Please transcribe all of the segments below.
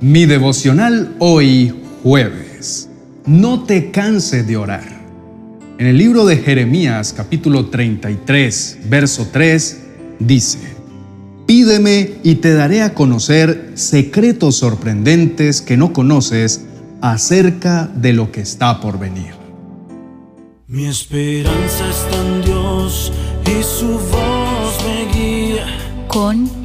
Mi devocional hoy jueves. No te canses de orar. En el libro de Jeremías capítulo 33, verso 3, dice, Pídeme y te daré a conocer secretos sorprendentes que no conoces acerca de lo que está por venir. Mi esperanza está en Dios y su voz me guía. Con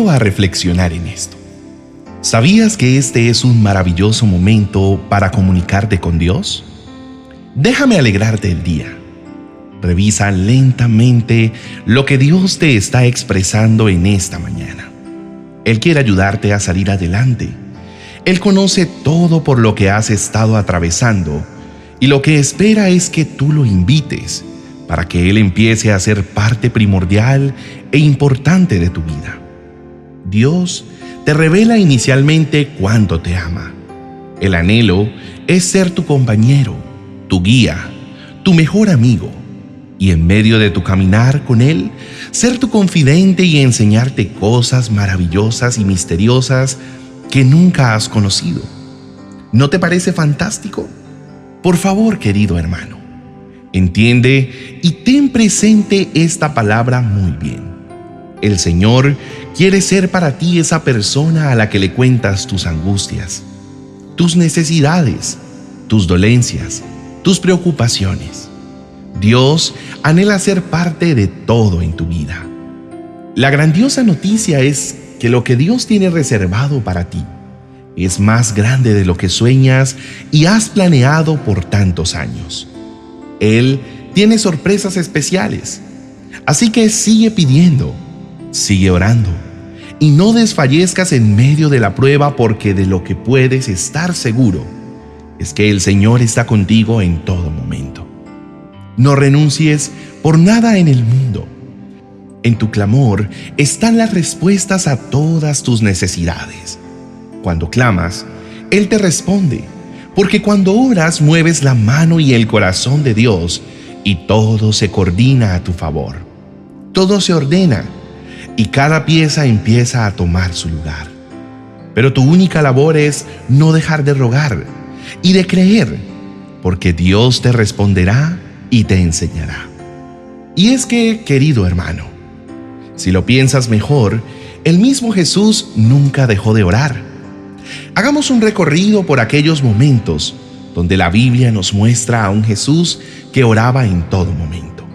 a reflexionar en esto. ¿Sabías que este es un maravilloso momento para comunicarte con Dios? Déjame alegrarte el día. Revisa lentamente lo que Dios te está expresando en esta mañana. Él quiere ayudarte a salir adelante. Él conoce todo por lo que has estado atravesando y lo que espera es que tú lo invites para que Él empiece a ser parte primordial e importante de tu vida. Dios te revela inicialmente cuánto te ama. El anhelo es ser tu compañero, tu guía, tu mejor amigo, y en medio de tu caminar con Él, ser tu confidente y enseñarte cosas maravillosas y misteriosas que nunca has conocido. ¿No te parece fantástico? Por favor, querido hermano, entiende y ten presente esta palabra muy bien. El Señor quiere ser para ti esa persona a la que le cuentas tus angustias, tus necesidades, tus dolencias, tus preocupaciones. Dios anhela ser parte de todo en tu vida. La grandiosa noticia es que lo que Dios tiene reservado para ti es más grande de lo que sueñas y has planeado por tantos años. Él tiene sorpresas especiales, así que sigue pidiendo Sigue orando y no desfallezcas en medio de la prueba porque de lo que puedes estar seguro es que el Señor está contigo en todo momento. No renuncies por nada en el mundo. En tu clamor están las respuestas a todas tus necesidades. Cuando clamas, Él te responde, porque cuando oras mueves la mano y el corazón de Dios y todo se coordina a tu favor. Todo se ordena y cada pieza empieza a tomar su lugar. Pero tu única labor es no dejar de rogar y de creer, porque Dios te responderá y te enseñará. Y es que, querido hermano, si lo piensas mejor, el mismo Jesús nunca dejó de orar. Hagamos un recorrido por aquellos momentos donde la Biblia nos muestra a un Jesús que oraba en todo momento.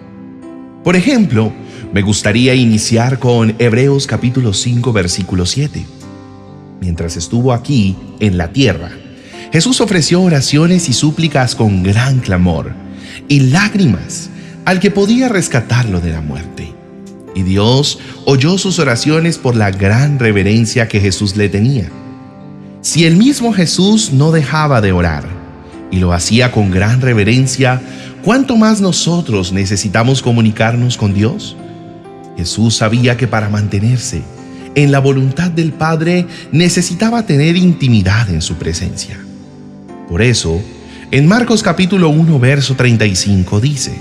Por ejemplo, me gustaría iniciar con Hebreos capítulo 5 versículo 7. Mientras estuvo aquí, en la tierra, Jesús ofreció oraciones y súplicas con gran clamor y lágrimas al que podía rescatarlo de la muerte. Y Dios oyó sus oraciones por la gran reverencia que Jesús le tenía. Si el mismo Jesús no dejaba de orar y lo hacía con gran reverencia, ¿cuánto más nosotros necesitamos comunicarnos con Dios? Jesús sabía que para mantenerse en la voluntad del Padre necesitaba tener intimidad en su presencia. Por eso, en Marcos capítulo 1, verso 35 dice,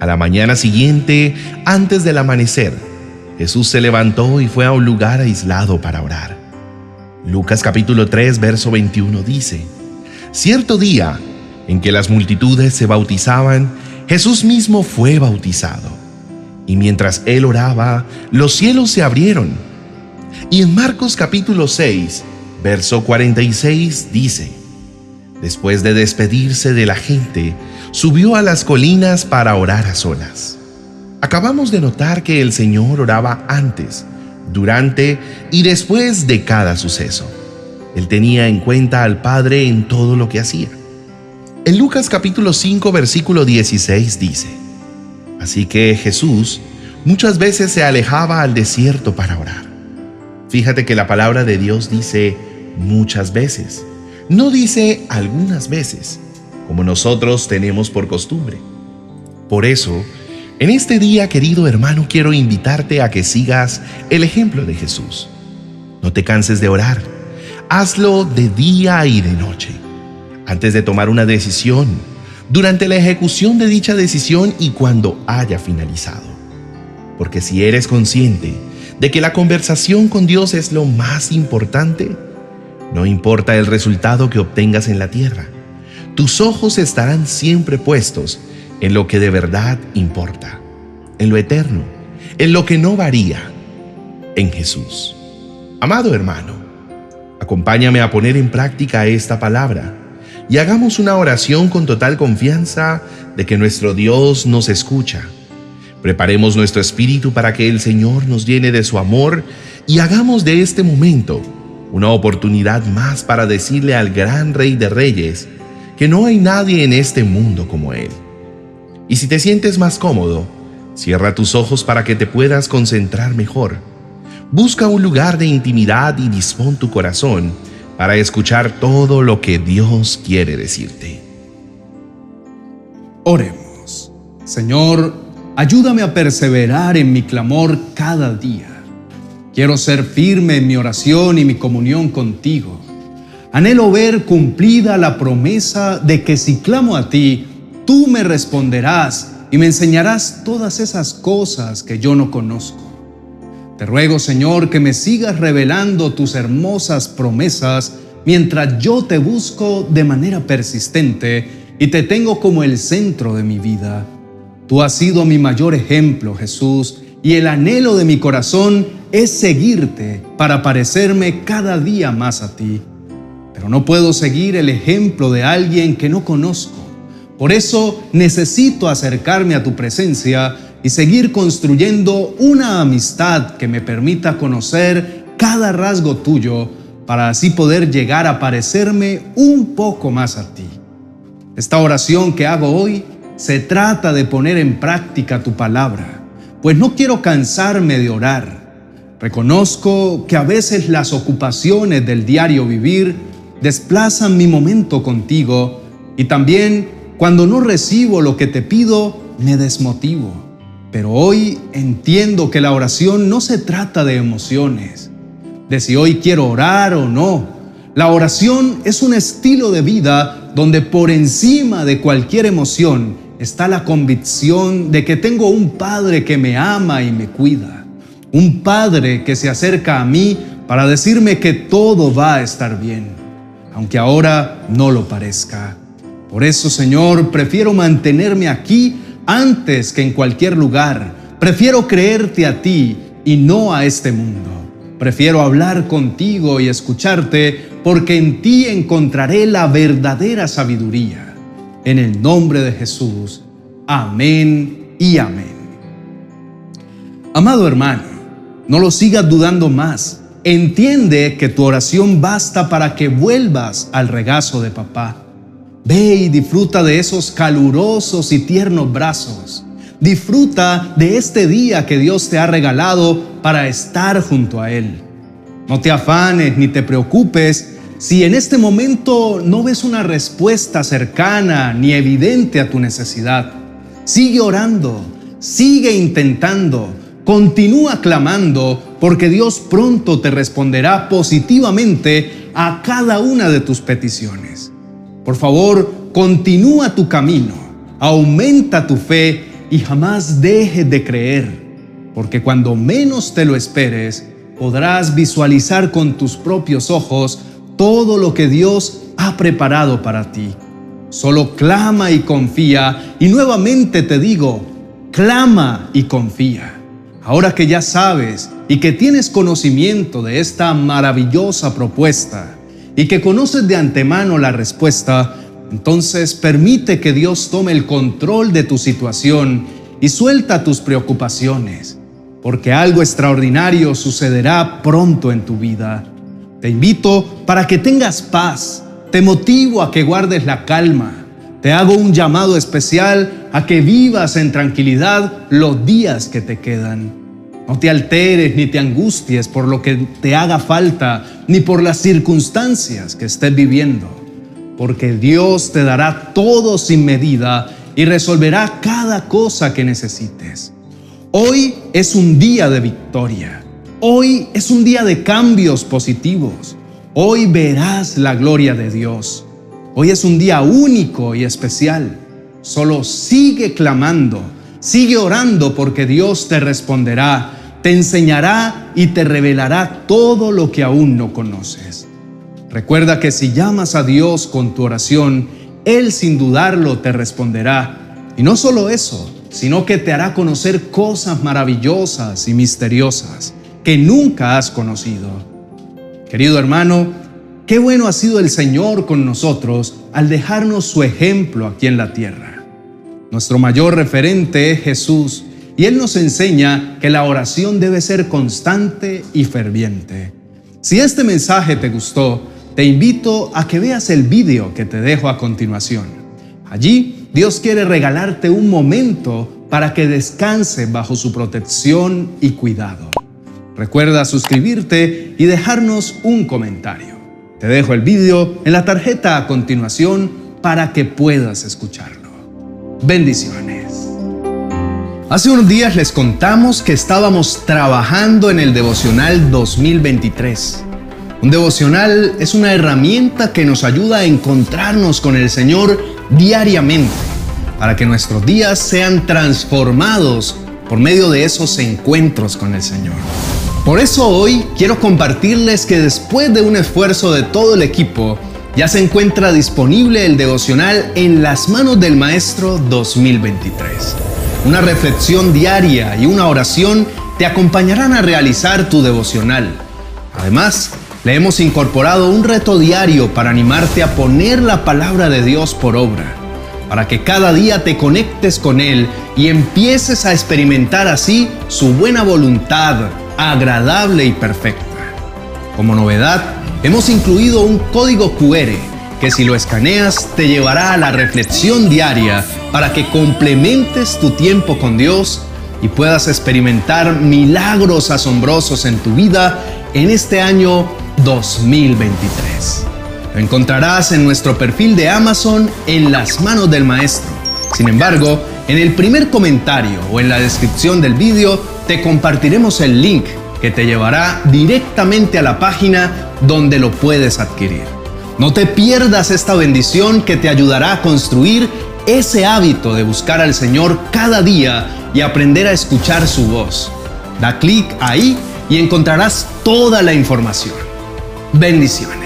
A la mañana siguiente, antes del amanecer, Jesús se levantó y fue a un lugar aislado para orar. Lucas capítulo 3, verso 21 dice, Cierto día en que las multitudes se bautizaban, Jesús mismo fue bautizado y mientras él oraba, los cielos se abrieron. Y en Marcos capítulo 6, verso 46 dice, Después de despedirse de la gente, subió a las colinas para orar a solas. Acabamos de notar que el Señor oraba antes, durante y después de cada suceso. Él tenía en cuenta al Padre en todo lo que hacía. En Lucas capítulo 5 versículo 16 dice, Así que Jesús muchas veces se alejaba al desierto para orar. Fíjate que la palabra de Dios dice muchas veces, no dice algunas veces, como nosotros tenemos por costumbre. Por eso, en este día, querido hermano, quiero invitarte a que sigas el ejemplo de Jesús. No te canses de orar. Hazlo de día y de noche. Antes de tomar una decisión, durante la ejecución de dicha decisión y cuando haya finalizado. Porque si eres consciente de que la conversación con Dios es lo más importante, no importa el resultado que obtengas en la tierra, tus ojos estarán siempre puestos en lo que de verdad importa, en lo eterno, en lo que no varía, en Jesús. Amado hermano, acompáñame a poner en práctica esta palabra y hagamos una oración con total confianza de que nuestro Dios nos escucha. Preparemos nuestro espíritu para que el Señor nos llene de su amor y hagamos de este momento una oportunidad más para decirle al gran Rey de Reyes que no hay nadie en este mundo como Él. Y si te sientes más cómodo, cierra tus ojos para que te puedas concentrar mejor. Busca un lugar de intimidad y dispón tu corazón para escuchar todo lo que Dios quiere decirte. Oremos. Señor, ayúdame a perseverar en mi clamor cada día. Quiero ser firme en mi oración y mi comunión contigo. Anhelo ver cumplida la promesa de que si clamo a ti, tú me responderás y me enseñarás todas esas cosas que yo no conozco. Te ruego, Señor, que me sigas revelando tus hermosas promesas mientras yo te busco de manera persistente y te tengo como el centro de mi vida. Tú has sido mi mayor ejemplo, Jesús, y el anhelo de mi corazón es seguirte para parecerme cada día más a ti. Pero no puedo seguir el ejemplo de alguien que no conozco. Por eso necesito acercarme a tu presencia y seguir construyendo una amistad que me permita conocer cada rasgo tuyo para así poder llegar a parecerme un poco más a ti. Esta oración que hago hoy se trata de poner en práctica tu palabra, pues no quiero cansarme de orar. Reconozco que a veces las ocupaciones del diario vivir desplazan mi momento contigo y también cuando no recibo lo que te pido, me desmotivo. Pero hoy entiendo que la oración no se trata de emociones, de si hoy quiero orar o no. La oración es un estilo de vida donde por encima de cualquier emoción está la convicción de que tengo un Padre que me ama y me cuida. Un Padre que se acerca a mí para decirme que todo va a estar bien, aunque ahora no lo parezca. Por eso, Señor, prefiero mantenerme aquí antes que en cualquier lugar. Prefiero creerte a ti y no a este mundo. Prefiero hablar contigo y escucharte porque en ti encontraré la verdadera sabiduría. En el nombre de Jesús. Amén y amén. Amado hermano, no lo sigas dudando más. Entiende que tu oración basta para que vuelvas al regazo de papá. Ve y disfruta de esos calurosos y tiernos brazos. Disfruta de este día que Dios te ha regalado para estar junto a Él. No te afanes ni te preocupes si en este momento no ves una respuesta cercana ni evidente a tu necesidad. Sigue orando, sigue intentando, continúa clamando, porque Dios pronto te responderá positivamente a cada una de tus peticiones. Por favor, continúa tu camino, aumenta tu fe y jamás dejes de creer, porque cuando menos te lo esperes, podrás visualizar con tus propios ojos todo lo que Dios ha preparado para ti. Solo clama y confía, y nuevamente te digo, clama y confía. Ahora que ya sabes y que tienes conocimiento de esta maravillosa propuesta, y que conoces de antemano la respuesta, entonces permite que Dios tome el control de tu situación y suelta tus preocupaciones, porque algo extraordinario sucederá pronto en tu vida. Te invito para que tengas paz, te motivo a que guardes la calma, te hago un llamado especial a que vivas en tranquilidad los días que te quedan. No te alteres ni te angusties por lo que te haga falta, ni por las circunstancias que estés viviendo, porque Dios te dará todo sin medida y resolverá cada cosa que necesites. Hoy es un día de victoria. Hoy es un día de cambios positivos. Hoy verás la gloria de Dios. Hoy es un día único y especial. Solo sigue clamando, sigue orando porque Dios te responderá, te enseñará y te revelará todo lo que aún no conoces. Recuerda que si llamas a Dios con tu oración, Él sin dudarlo te responderá. Y no solo eso, sino que te hará conocer cosas maravillosas y misteriosas que nunca has conocido. Querido hermano, qué bueno ha sido el Señor con nosotros al dejarnos su ejemplo aquí en la tierra. Nuestro mayor referente es Jesús y Él nos enseña que la oración debe ser constante y ferviente. Si este mensaje te gustó, te invito a que veas el vídeo que te dejo a continuación. Allí Dios quiere regalarte un momento para que descanse bajo su protección y cuidado. Recuerda suscribirte y dejarnos un comentario. Te dejo el vídeo en la tarjeta a continuación para que puedas escucharlo. Bendiciones. Hace unos días les contamos que estábamos trabajando en el devocional 2023 un devocional es una herramienta que nos ayuda a encontrarnos con el Señor diariamente, para que nuestros días sean transformados por medio de esos encuentros con el Señor. Por eso hoy quiero compartirles que después de un esfuerzo de todo el equipo, ya se encuentra disponible el devocional en las manos del Maestro 2023. Una reflexión diaria y una oración te acompañarán a realizar tu devocional. Además, le hemos incorporado un reto diario para animarte a poner la palabra de Dios por obra, para que cada día te conectes con Él y empieces a experimentar así su buena voluntad, agradable y perfecta. Como novedad, hemos incluido un código QR que si lo escaneas te llevará a la reflexión diaria para que complementes tu tiempo con Dios y puedas experimentar milagros asombrosos en tu vida en este año 2023. Lo encontrarás en nuestro perfil de Amazon en las manos del maestro. Sin embargo, en el primer comentario o en la descripción del vídeo te compartiremos el link que te llevará directamente a la página donde lo puedes adquirir. No te pierdas esta bendición que te ayudará a construir ese hábito de buscar al Señor cada día y aprender a escuchar su voz. Da clic ahí y encontrarás toda la información. Bendiciones.